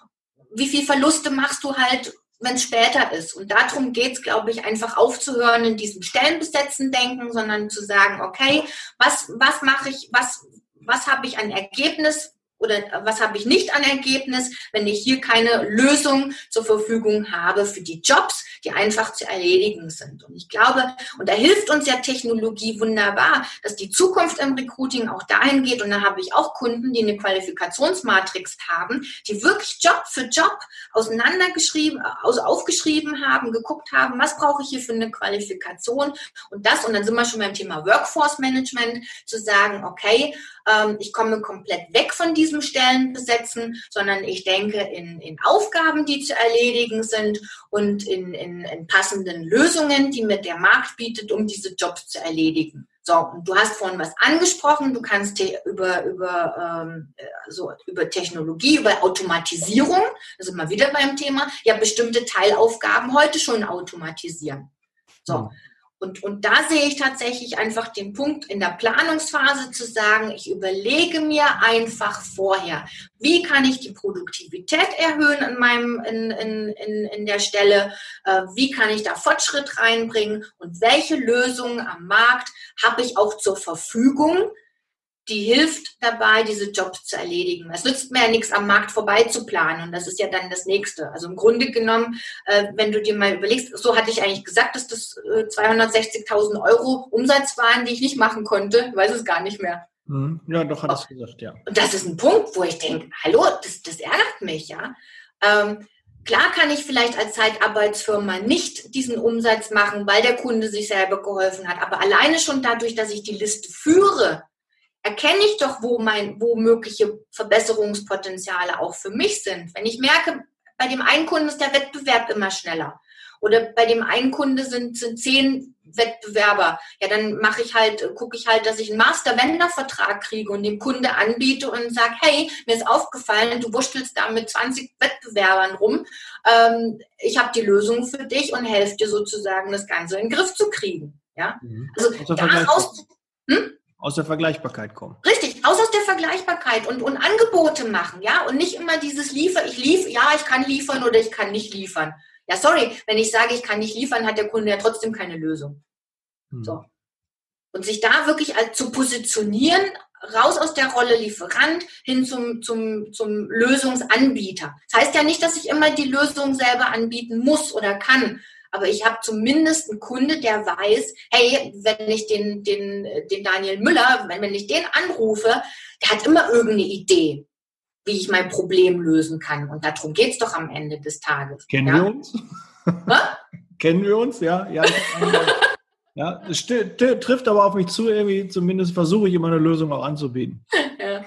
wie viel Verluste machst du halt, wenn es später ist? Und darum geht es, glaube ich, einfach aufzuhören in diesem Stellenbesetzen denken, sondern zu sagen, okay, was, was mache ich, was, was habe ich an Ergebnis oder was habe ich nicht an Ergebnis, wenn ich hier keine Lösung zur Verfügung habe für die Jobs, die einfach zu erledigen sind. Und ich glaube, und da hilft uns ja Technologie wunderbar, dass die Zukunft im Recruiting auch dahin geht. Und da habe ich auch Kunden, die eine Qualifikationsmatrix haben, die wirklich Job für Job auseinandergeschrieben, also aufgeschrieben haben, geguckt haben, was brauche ich hier für eine Qualifikation und das. Und dann sind wir schon beim Thema Workforce Management, zu sagen, okay, ähm, ich komme komplett weg von diesem Stellenbesetzen, sondern ich denke in, in Aufgaben, die zu erledigen sind und in, in, in passenden Lösungen, die mir der Markt bietet, um diese Jobs zu erledigen. So, und du hast vorhin was angesprochen, du kannst über, über, ähm, so, über Technologie, über Automatisierung, da sind wir wieder beim Thema, ja bestimmte Teilaufgaben heute schon automatisieren. So, und, und da sehe ich tatsächlich einfach den Punkt in der Planungsphase zu sagen, ich überlege mir einfach vorher, wie kann ich die Produktivität erhöhen in, meinem, in, in, in, in der Stelle, äh, wie kann ich da Fortschritt reinbringen? Und welche Lösungen am Markt habe ich auch zur Verfügung, die hilft dabei, diese Jobs zu erledigen. Es nützt mir ja nichts, am Markt vorbei zu planen. Und das ist ja dann das Nächste. Also im Grunde genommen, äh, wenn du dir mal überlegst, so hatte ich eigentlich gesagt, dass das äh, 260.000 Euro Umsatz waren, die ich nicht machen konnte. Ich weiß es gar nicht mehr. Mhm. Ja, doch, hat es gesagt, ja. Und das ist ein Punkt, wo ich denke, hallo, das, das ärgert mich, ja. Ähm, klar kann ich vielleicht als Zeitarbeitsfirma nicht diesen Umsatz machen, weil der Kunde sich selber geholfen hat. Aber alleine schon dadurch, dass ich die Liste führe, erkenne ich doch, wo, mein, wo mögliche Verbesserungspotenziale auch für mich sind. Wenn ich merke, bei dem einen Kunden ist der Wettbewerb immer schneller oder bei dem einen Kunde sind, sind zehn Wettbewerber, ja, dann mache ich halt, gucke ich halt, dass ich einen Master-Vendor-Vertrag kriege und dem Kunde anbiete und sage, hey, mir ist aufgefallen, du wurstelst da mit 20 Wettbewerbern rum. Ähm, ich habe die Lösung für dich und helfe dir sozusagen, das Ganze in den Griff zu kriegen. Ja, mhm. also daraus, hm? Aus der Vergleichbarkeit kommen. Richtig, aus, aus der Vergleichbarkeit und, und Angebote machen, ja, und nicht immer dieses Liefer, ich lief, ja, ich kann liefern oder ich kann nicht liefern. Ja, sorry, wenn ich sage, ich kann nicht liefern, hat der Kunde ja trotzdem keine Lösung. Hm. So. Und sich da wirklich als zu positionieren, raus aus der Rolle Lieferant hin zum, zum, zum Lösungsanbieter. Das heißt ja nicht, dass ich immer die Lösung selber anbieten muss oder kann, aber ich habe zumindest einen Kunde, der weiß, hey, wenn ich den, den, den Daniel Müller, wenn, wenn ich den anrufe, der hat immer irgendeine Idee, wie ich mein Problem lösen kann. Und darum geht's doch am Ende des Tages. Kennen ja? wir uns? Kennen wir uns, ja. Ja, ja es trifft aber auf mich zu, irgendwie zumindest versuche ich immer eine Lösung auch anzubieten. Ja.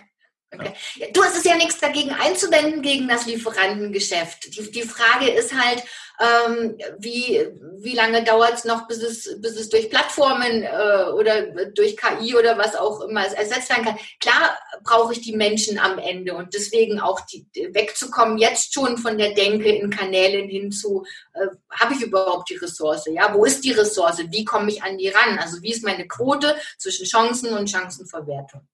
Okay. Du hast es ja nichts dagegen einzuwenden gegen das Lieferantengeschäft. Die, die Frage ist halt, ähm, wie, wie lange dauert es noch, bis es, bis es durch Plattformen äh, oder durch KI oder was auch immer ersetzt werden kann. Klar brauche ich die Menschen am Ende und deswegen auch die, wegzukommen, jetzt schon von der Denke in Kanälen hinzu, äh, habe ich überhaupt die Ressource? Ja, wo ist die Ressource? Wie komme ich an die ran? Also wie ist meine Quote zwischen Chancen und Chancenverwertung?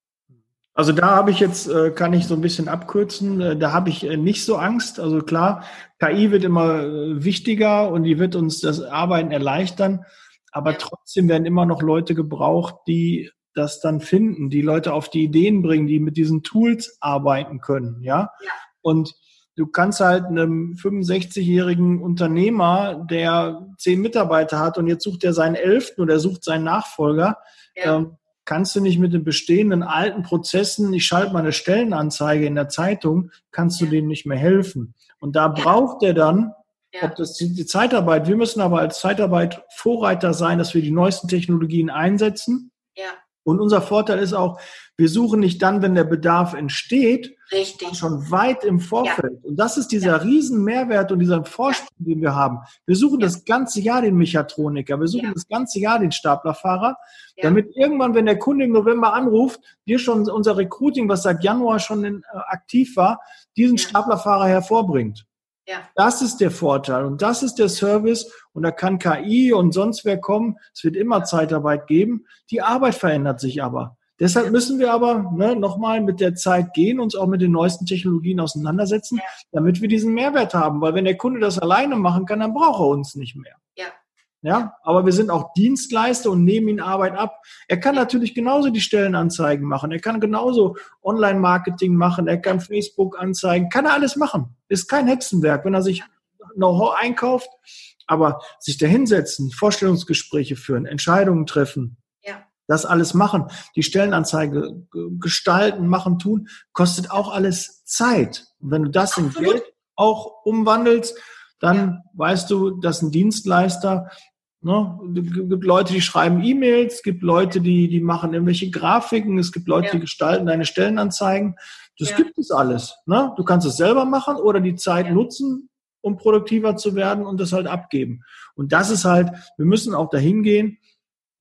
Also da habe ich jetzt, äh, kann ich so ein bisschen abkürzen, äh, da habe ich äh, nicht so Angst. Also klar, KI wird immer wichtiger und die wird uns das Arbeiten erleichtern, aber trotzdem werden immer noch Leute gebraucht, die das dann finden, die Leute auf die Ideen bringen, die mit diesen Tools arbeiten können, ja. ja. Und du kannst halt einem 65-jährigen Unternehmer, der zehn Mitarbeiter hat und jetzt sucht er seinen elften oder sucht seinen Nachfolger, ja. ähm, kannst du nicht mit den bestehenden alten Prozessen, ich schalte mal eine Stellenanzeige in der Zeitung, kannst du dem nicht mehr helfen. Und da braucht er dann, Ja. ob das die, die Zeitarbeit, wir müssen aber als Zeitarbeit Vorreiter sein, dass wir die neuesten Technologien einsetzen. Ja, Und unser Vorteil ist auch, wir suchen nicht dann, wenn der Bedarf entsteht, richtig. schon weit im Vorfeld. Und das ist dieser riesen Mehrwert und dieser Vorsprung, den wir haben. Wir suchen Ja. das ganze Jahr den Mechatroniker, wir suchen Ja. das ganze Jahr den Staplerfahrer, Ja. damit irgendwann, wenn der Kunde im November anruft, wir schon unser Recruiting, was seit Januar schon in, äh, aktiv war, diesen Ja. Staplerfahrer hervorbringt. Ja. Das ist der Vorteil und das ist der Service und da kann KI und sonst wer kommen. Es wird immer Zeitarbeit geben. Die Arbeit verändert sich aber. Deshalb müssen wir aber ne, nochmal mit der Zeit gehen, uns auch mit den neuesten Technologien auseinandersetzen, Ja. damit wir diesen Mehrwert haben. Weil wenn der Kunde das alleine machen kann, dann braucht er uns nicht mehr. Ja. Aber wir sind auch Dienstleister und nehmen ihn Arbeit ab. Er kann natürlich genauso die Stellenanzeigen machen. Er kann genauso Online-Marketing machen. Er kann Facebook-Anzeigen. Kann er alles machen. Ist kein Hexenwerk, wenn er sich Know-how einkauft. Aber sich da hinsetzen, Vorstellungsgespräche führen, Entscheidungen treffen, Ja. das alles machen, die Stellenanzeige gestalten, machen, tun, kostet auch alles Zeit. Und wenn du das in Absolut. Geld auch umwandelst, dann Ja. weißt du, dass ein Dienstleister, ne, es gibt Leute, die schreiben E-Mails, es gibt Leute, die, die machen irgendwelche Grafiken, es gibt Leute, Ja. die gestalten deine Stellenanzeigen. Das Ja. gibt es alles. Ne? Du kannst es selber machen oder die Zeit Ja. nutzen, um produktiver zu werden und das halt abgeben. Und das ist halt, wir müssen auch dahin gehen,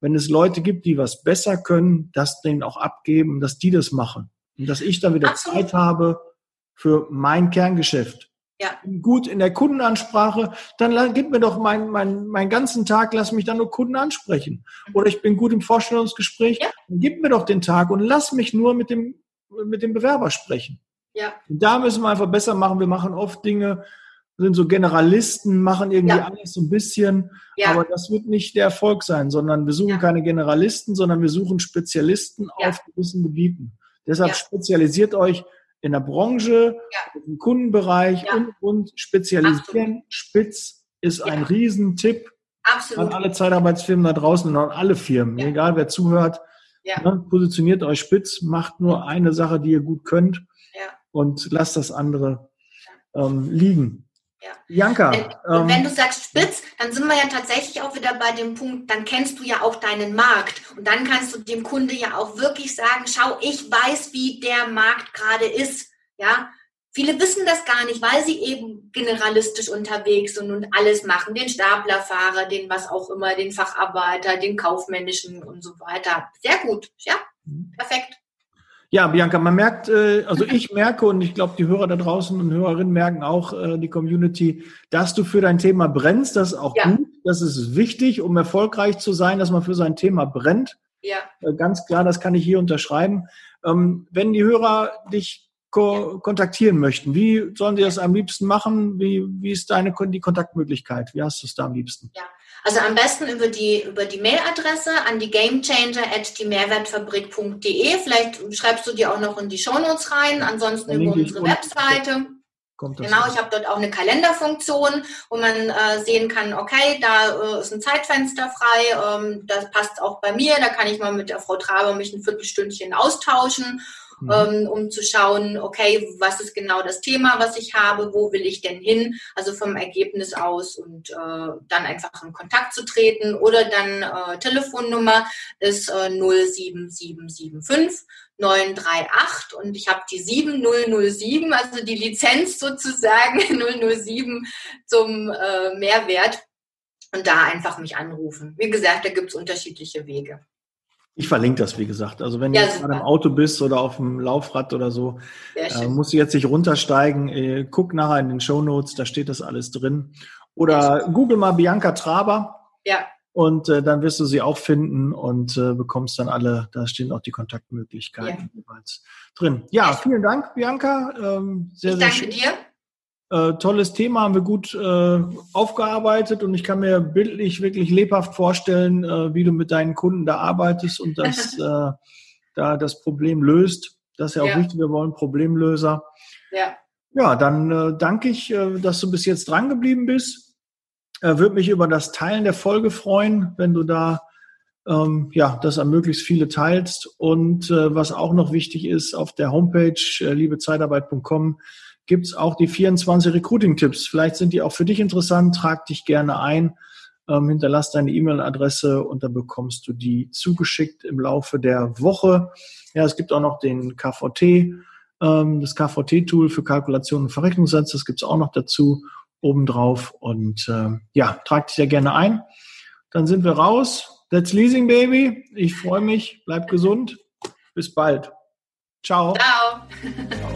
wenn es Leute gibt, die was besser können, das denen auch abgeben, dass die das machen. Und dass ich dann wieder Absolut. Zeit habe für mein Kerngeschäft. Ja. Gut in der Kundenansprache, dann gib mir doch meinen mein, meinen ganzen Tag, lass mich dann nur Kunden ansprechen. Oder ich bin gut im Vorstellungsgespräch, Ja. dann gib mir doch den Tag und lass mich nur mit dem, mit dem Bewerber sprechen. Ja, Und da müssen wir einfach besser machen. Wir machen oft Dinge, sind so Generalisten, machen irgendwie Ja. alles so ein bisschen. ja, Aber das wird nicht der Erfolg sein, sondern wir suchen Ja. keine Generalisten, sondern wir suchen Spezialisten auf gewissen Gebieten. Deshalb spezialisiert euch in der Branche, Ja. im Kundenbereich Ja. und, und spezialisieren. Spitz ist ein Ja. Riesentipp an absolut. alle Zeitarbeitsfirmen da draußen und an alle Firmen, egal wer zuhört. Ne, positioniert euch spitz, macht nur eine Sache, die ihr gut könnt und lasst das andere ähm, liegen. Ja. Janka, Und wenn ähm, du sagst spitz, dann sind wir ja tatsächlich auch wieder bei dem Punkt, dann kennst du ja auch deinen Markt. Und dann kannst du dem Kunde ja auch wirklich sagen, schau, ich weiß, wie der Markt gerade ist. Ja, viele wissen das gar nicht, weil sie eben generalistisch unterwegs sind und alles machen. Den Staplerfahrer, den was auch immer, den Facharbeiter, den kaufmännischen und so weiter. Sehr gut. Ja, Mhm. perfekt. Ja, Bianca, man merkt, äh, also ich merke und ich glaube, die Hörer da draußen und Hörerinnen merken auch, äh, die Community, dass du für dein Thema brennst. Das ist auch Ja. gut. Das ist wichtig, um erfolgreich zu sein, dass man für sein Thema brennt. Ja. Äh, Ganz klar, das kann ich hier unterschreiben. Ähm, wenn die Hörer dich ko kontaktieren möchten, wie sollen sie das am liebsten machen? Wie, wie ist deine die Kontaktmöglichkeit? Wie hast du es da am liebsten? Also am besten über die, über die Mailadresse an die gamechanger at die Mehrwertfabrik.de. Vielleicht schreibst du die auch noch in die Shownotes rein, ansonsten über unsere. Webseite. Genau, ich habe dort auch eine Kalenderfunktion, wo man äh, sehen kann, okay, da äh, ist ein Zeitfenster frei, ähm, das passt auch bei mir, da kann ich mal mit der Frau Traber mich ein Viertelstündchen austauschen, Mhm. ähm, um zu schauen, okay, was ist genau das Thema, was ich habe, wo will ich denn hin, also vom Ergebnis aus und äh, dann einfach in Kontakt zu treten oder dann äh, Telefonnummer ist äh, 07775 938 und ich habe die 7007, also die Lizenz sozusagen 007 zum äh, Mehrwert und da einfach mich anrufen. Wie gesagt, da gibt es unterschiedliche Wege. Ich verlinke das, wie gesagt. Also wenn Ja, du jetzt gerade im Auto bist oder auf dem Laufrad oder so, äh, musst du jetzt nicht runtersteigen. Äh, guck nachher in den Show Notes, da steht das alles drin. Oder google mal Bianca Traber Ja, und äh, dann wirst du sie auch finden und äh, bekommst dann alle, da stehen auch die Kontaktmöglichkeiten jeweils drin. Ja, Ja. vielen Dank, Bianca. Ähm, sehr, ich sehr danke schön. dir. Äh, tolles Thema, haben wir gut äh, aufgearbeitet und ich kann mir bildlich wirklich lebhaft vorstellen, äh, wie du mit deinen Kunden da arbeitest und das, äh, da das Problem löst. Das ist ja auch Ja. wichtig, wir wollen Problemlöser. Ja, Ja, dann äh, danke ich, äh, dass du bis jetzt dran geblieben bist. Würde mich über das Teilen der Folge freuen, wenn du da ähm, ja, das an möglichst viele teilst. Und was auch noch wichtig ist, auf der Homepage liebezeitarbeit.com gibt's auch die 24 Recruiting-Tipps. Vielleicht sind die auch für dich interessant. Trag dich gerne ein, ähm, hinterlass deine E-Mail-Adresse und dann bekommst du die zugeschickt im Laufe der Woche. Ja, es gibt auch noch den KVT, ähm, das KVT-Tool für Kalkulation und Verrechnungssatz. Das gibt's auch noch dazu obendrauf. Und äh, ja, trag dich ja gerne ein. Dann sind wir raus. That's Leasing Baby. Ich freue mich. Bleib gesund. Bis bald. Ciao. Ciao.